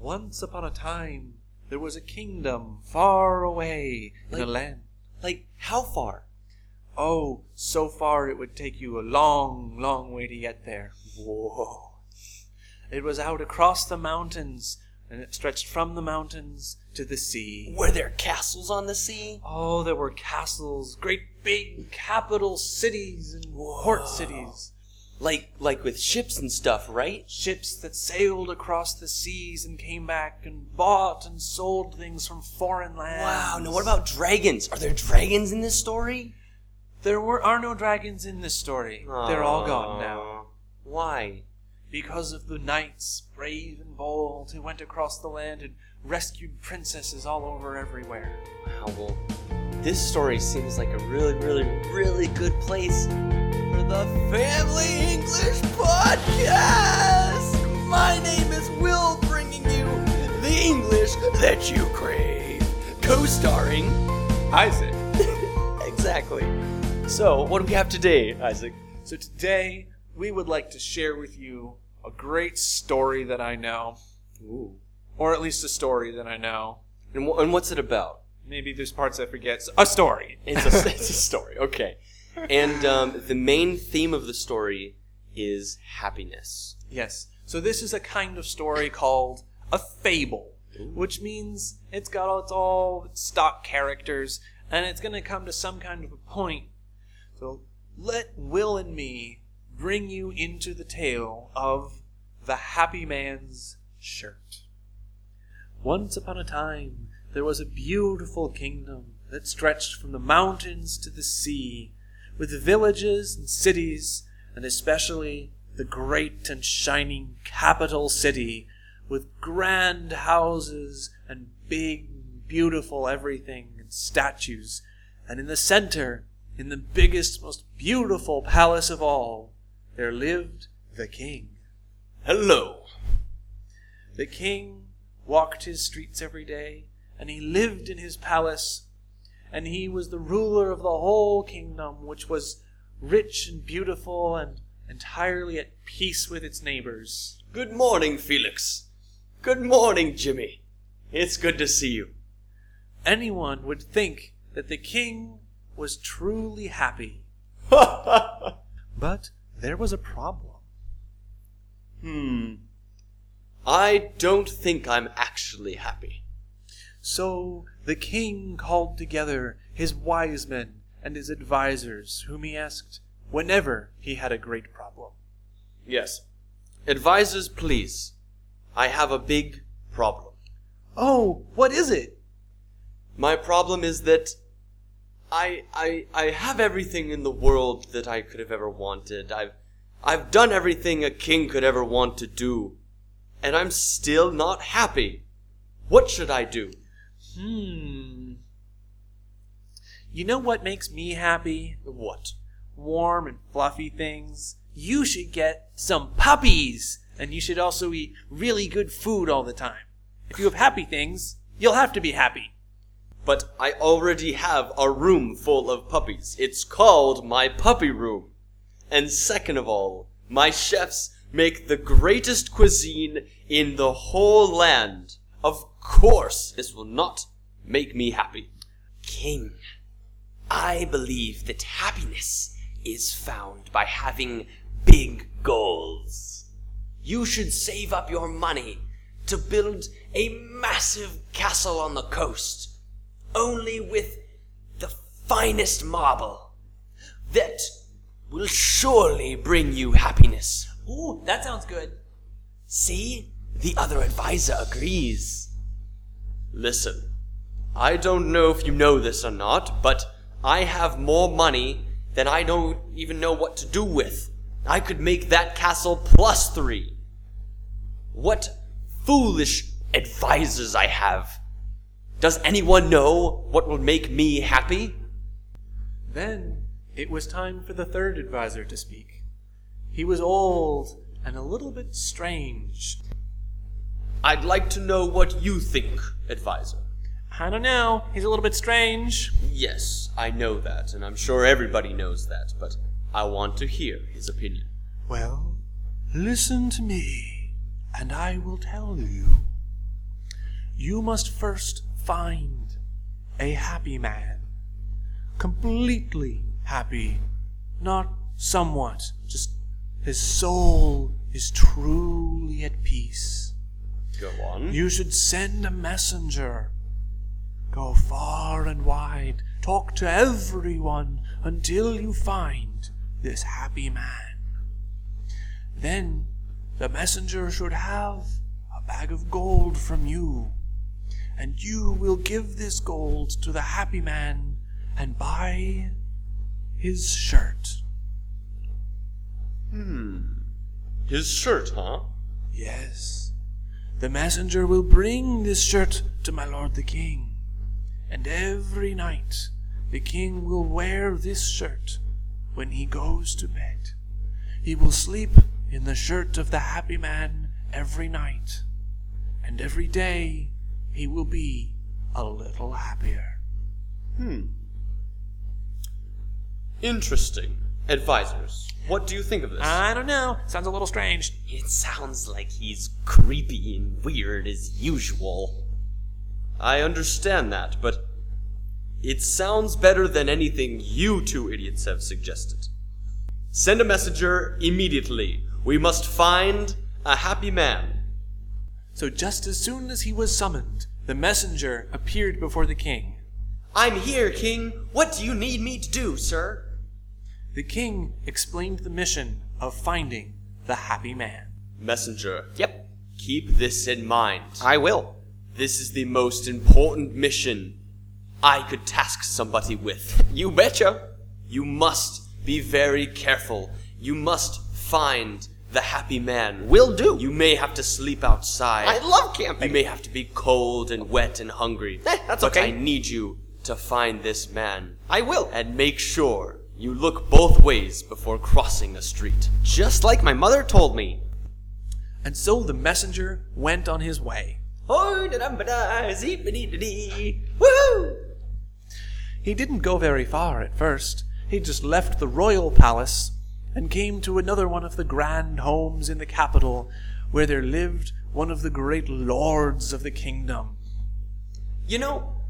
Once upon a time, there was a kingdom far away in a land. Like, how far? Oh, so far it would take you a long, long way to get there. Whoa. It was out across the mountains, and it stretched from the mountains to the sea. Were there castles on the sea? Oh, there were castles, great big capital cities and port cities. Like, like with ships and stuff, right? Ships that sailed across the seas and came back and bought and sold things from foreign lands. Wow. Now, what about dragons? Are there dragons in this story? There were are no dragons in this story. They're all gone now. Why? Because of the knights, brave and bold, who went across the land and rescued princesses all over everywhere. Wow, well, this story seems like a really, really, really good place the Family English Podcast! My name is Will, bringing you the English that you crave. Co starring Isaac. Exactly. So, what do we have today, Isaac? So today we would like to share with you a great story that I know, Ooh. or at least a story that I know. And, wh- and what's it about? Maybe there's parts I forget. So- A story. It's a, it's a story, okay. And um, the main theme of the story is happiness. Yes. So this is a kind of story called a fable, which means it's got its all its stock characters, and it's going to come to some kind of a point. So let Will and me bring you into the tale of the Happy Man's Shirt. Once upon a time, there was a beautiful kingdom that stretched from the mountains to the sea, with villages and cities, and especially the great and shining capital city, with grand houses and big, beautiful everything and statues. And in the center, in the biggest, most beautiful palace of all, there lived the king. Hello. The king walked his streets every day, and he lived in his palace, and he was the ruler of the whole kingdom, which was rich and beautiful and entirely at peace with its neighbors. Good morning, Felix. Good morning, Jimmy. It's good to see you. Anyone would think that the king was truly happy. But there was a problem. hmm. I don't think I'm actually happy. So the king called together his wise men and his advisers, whom he asked whenever he had a great problem. Yes. Advisers, please. I have a big problem. Oh, what is it? My problem is that I I I have everything in the world that I could have ever wanted. I've I've done everything a king could ever want to do. And I'm still not happy. What should I do? Hmm. You know what makes me happy? What? Warm and fluffy things. You should get some puppies! And you should also eat really good food all the time. If you have happy things, you'll have to be happy. But I already have a room full of puppies. It's called my puppy room. And second of all, my chefs make the greatest cuisine in the whole land. Of course, this will not make me happy. King, I believe that happiness is found by having big goals. You should save up your money to build a massive castle on the coast, only with the finest marble. That will surely bring you happiness. Ooh, that sounds good. See? The other advisor agrees. Listen, I don't know if you know this or not, but I have more money than I don't even know what to do with. I could make that castle plus three. What foolish advisors I have. Does anyone know what will make me happy? Then it was time for the third advisor to speak. He was old and a little bit strange. I'd like to know what you think, advisor. I don't know, he's a little bit strange. Yes, I know that, and I'm sure everybody knows that, but I want to hear his opinion. Well, listen to me, and I will tell you. you must first find a happy man. Completely happy, not somewhat, just his soul is truly at peace. Go on. You should send a messenger. Go far and wide, talk to everyone until you find this happy man. Then the messenger should have a bag of gold from you, and you will give this gold to the happy man and buy his shirt. Hmm. His shirt, huh? Yes. The messenger will bring this shirt to my lord the king, and every night the king will wear this shirt when he goes to bed. He will sleep in the shirt of the happy man every night, and every day he will be a little happier. Hmm. Interesting. Advisors, what do you think of this? I don't know. Sounds a little strange. It sounds like he's creepy and weird as usual. I understand that, but it sounds better than anything you two idiots have suggested. Send a messenger immediately. We must find a happy man. So just as soon as he was summoned, the messenger appeared before the king. I'm here, King. What do you need me to do, sir? The king explained the mission of finding the happy man. Messenger, Yep, keep this in mind. I will. This is the most important mission I could task somebody with. You betcha. You must be very careful. You must find the happy man. Will do. You may have to sleep outside. I love camping. You may have to be cold and wet and hungry. Eh, that's but okay. I need you to find this man. I will. And make sure you look both ways before crossing a street. Just like my mother told me. And so the messenger went on his way. Hoi da dum ba da, zee dee dee. Woohoo! He didn't go very far at first. He just left the royal palace and came to another one of the grand homes in the capital where there lived one of the great lords of the kingdom. You know,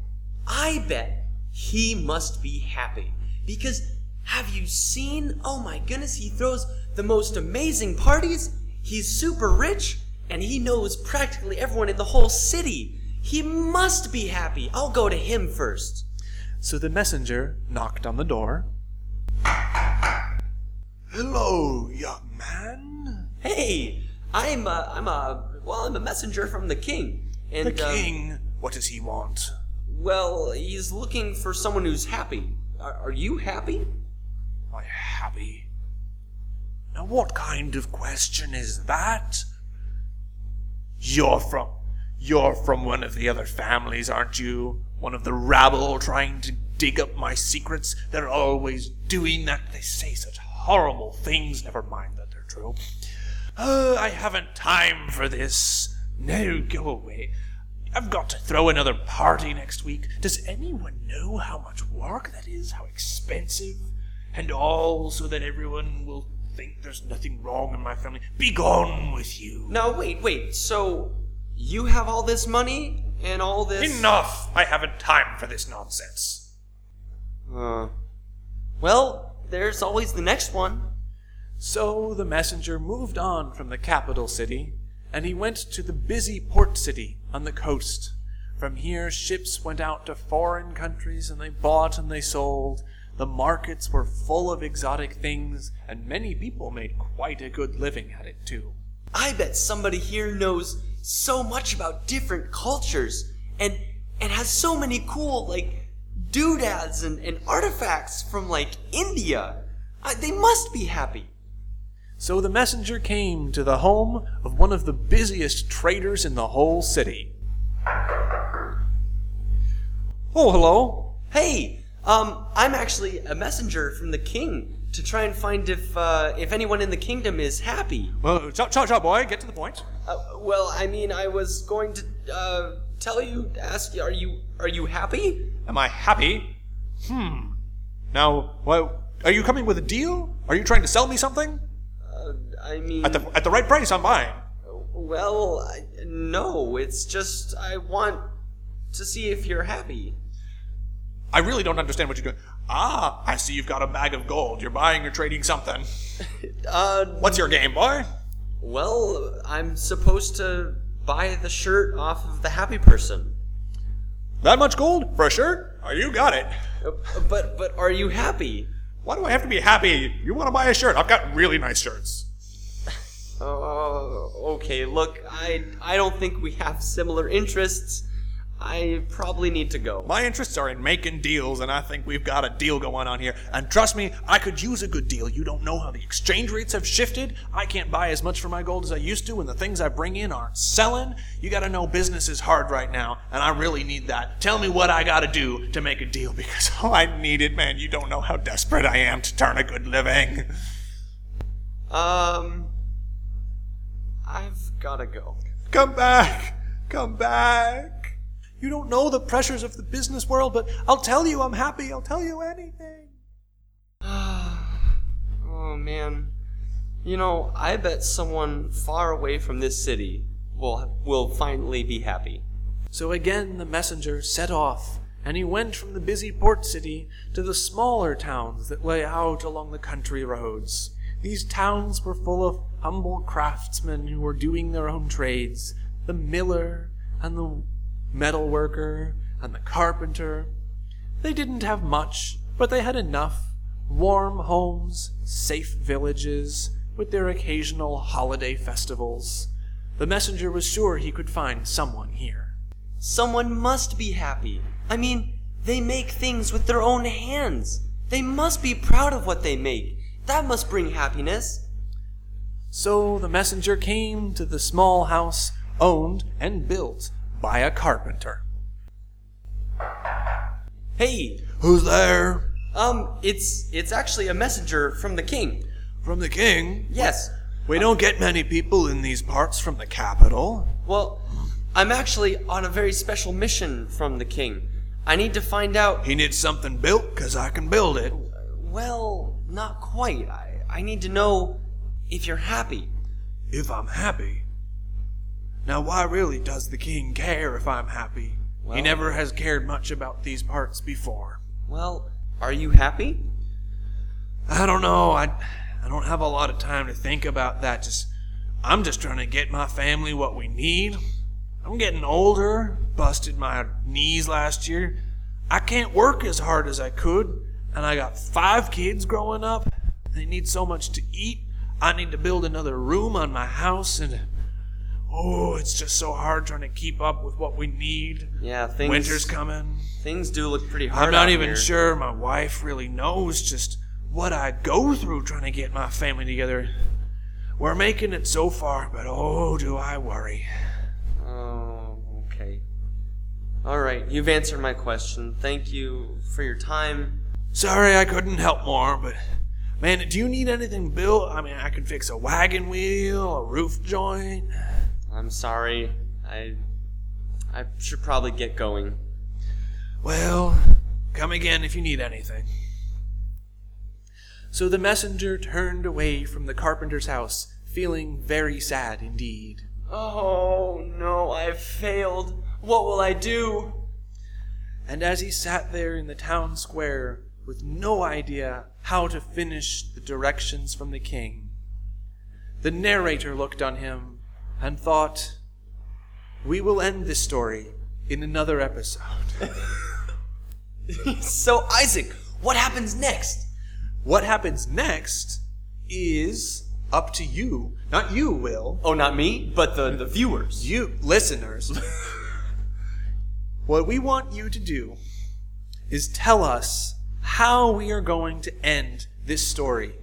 I bet he must be happy. Because have you seen? Oh my goodness, he throws the most amazing parties. He's super rich and he knows practically everyone in the whole city. He must be happy. I'll go to him first. So the messenger knocked on the door. Hello, young man. Hey, I'm a, I'm a, well, I'm a messenger from the king. And, The um, king. What does he want? well, he's looking for someone who's happy. Are, are you happy? I happy? Now, what kind of question is that? You're from. You're from one of the other families, aren't you? One of the rabble trying to dig up my secrets? They're always doing that. They say such horrible things. Never mind that they're true. Uh, I haven't time for this. No, go away. I've got to throw another party next week. Does anyone know how much work that is? How expensive? And all so that everyone will think there's nothing wrong in my family. Be gone with you. Now, wait, wait. So you have all this money and all this? Enough! I haven't time for this nonsense. Uh, well, there's always the next one. So the messenger moved on from the capital city, and he went to the busy port city on the coast. From here, ships went out to foreign countries, and they bought and they sold. The markets were full of exotic things, and many people made quite a good living at it, too. I bet somebody here knows so much about different cultures and and has so many cool like doodads and, and artifacts from like India. I, they must be happy. So the messenger came to the home of one of the busiest traders in the whole city. Oh, hello. Hey, um, I'm actually a messenger from the king to try and find if uh, if anyone in the kingdom is happy. Well, ciao, ciao, ciao, boy. Get to the point. Uh, well, I mean, I was going to uh, tell you, ask you, are you are you happy? Am I happy? Hmm. Now, well, are you coming with a deal? Are you trying to sell me something? Uh, I mean, At the at the right price, I'm buying. Well, I, no, it's just I want to see if you're happy. I really don't understand what you're doing. Ah, I see you've got a bag of gold. You're buying or trading something. Uh, What's your game, boy? well, I'm supposed to buy the shirt off of the happy person. That much gold for a shirt? Oh, you got it. Uh, But but are you happy? Why do I have to be happy? You want to buy a shirt? I've got really nice shirts. Oh, okay. Look, I I don't think we have similar interests. I probably need to go. My interests are in making deals, and I think we've got a deal going on here. And trust me, I could use a good deal. You don't know how the exchange rates have shifted. I can't buy as much for my gold as I used to, and the things I bring in aren't selling. You gotta know business is hard right now, and I really need that. Tell me what I gotta do to make a deal, because oh, I need it, man. You don't know how desperate I am to turn a good living. Um, I've gotta go. Come back! Come back! You don't know the pressures of the business world, but I'll tell you I'm happy. I'll tell you anything. Oh man, you know, I bet someone far away from this city will will finally be happy. So again the messenger set off, and he went from the busy port city to the smaller towns that lay out along the country roads. These towns were full of humble craftsmen who were doing their own trades the miller, and the metal worker, and the carpenter. They didn't have much, but they had enough warm homes, safe villages, with their occasional holiday festivals. The messenger was sure he could find someone here. Someone must be happy. I mean, they make things with their own hands. They must be proud of what they make. That must bring happiness. So the messenger came to the small house owned and built by a carpenter. Hey, Who's there? um, it's it's actually a messenger from the king. From the king? Yes. We don't get many people in these parts from the capital. Well, I'm actually on a very special mission from the king. I need to find out. He needs something built, 'cause I can build it. Well, not quite. I, I need to know if you're happy. If I'm happy. Now, why really does the king care if I'm happy? he never has cared much about these parts before. Well, are you happy? I don't know. I, I don't have a lot of time to think about that. Just, I'm just trying to get my family what we need. I'm getting older. Busted my knees last year. I can't work as hard as I could, and I got five kids growing up. They need so much to eat. I need to build another room on my house, and oh, it's just so hard trying to keep up with what we need. Yeah, things. Winter's coming. Things do look pretty hard. I'm not even here. sure my wife really knows just what I go through trying to get my family together. We're making it so far, but oh, do I worry. Oh, okay. All right, you've answered my question. Thank you for your time. Sorry I couldn't help more, but man, do you need anything built? I mean, I can fix a wagon wheel, a roof joint. I'm sorry. I I should probably get going. Well, come again if you need anything. So the messenger turned away from the carpenter's house, feeling very sad indeed. Oh no, I've failed. What will I do? And as he sat there in the town square with no idea how to finish the directions from the king, the narrator looked on him and thought, We will end this story in another episode. so Isaac, what happens next? What happens next is up to you. Not you, Will. Oh, not me, but the the viewers. You, listeners. what we want you to do is tell us how we are going to end this story.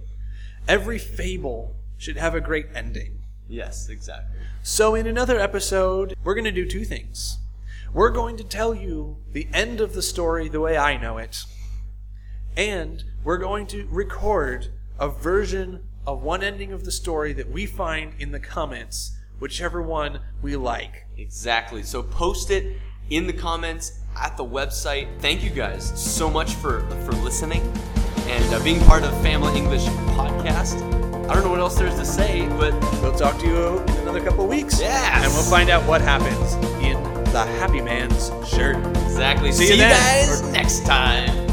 Every fable should have a great ending. Yes, exactly. So, in another episode, we're going to do two things. We're going to tell you the end of the story the way I know it, and we're going to record a version of one ending of the story that we find in the comments, whichever one we like. Exactly. So post it in the comments at the website. Thank you guys so much for for listening and uh, being part of Family English podcast. I don't know what else there's to say, but We'll talk to you in another couple weeks. Yeah. And we'll find out what happens in the Happy Man's shirt. exactly. See See, you you guys next time.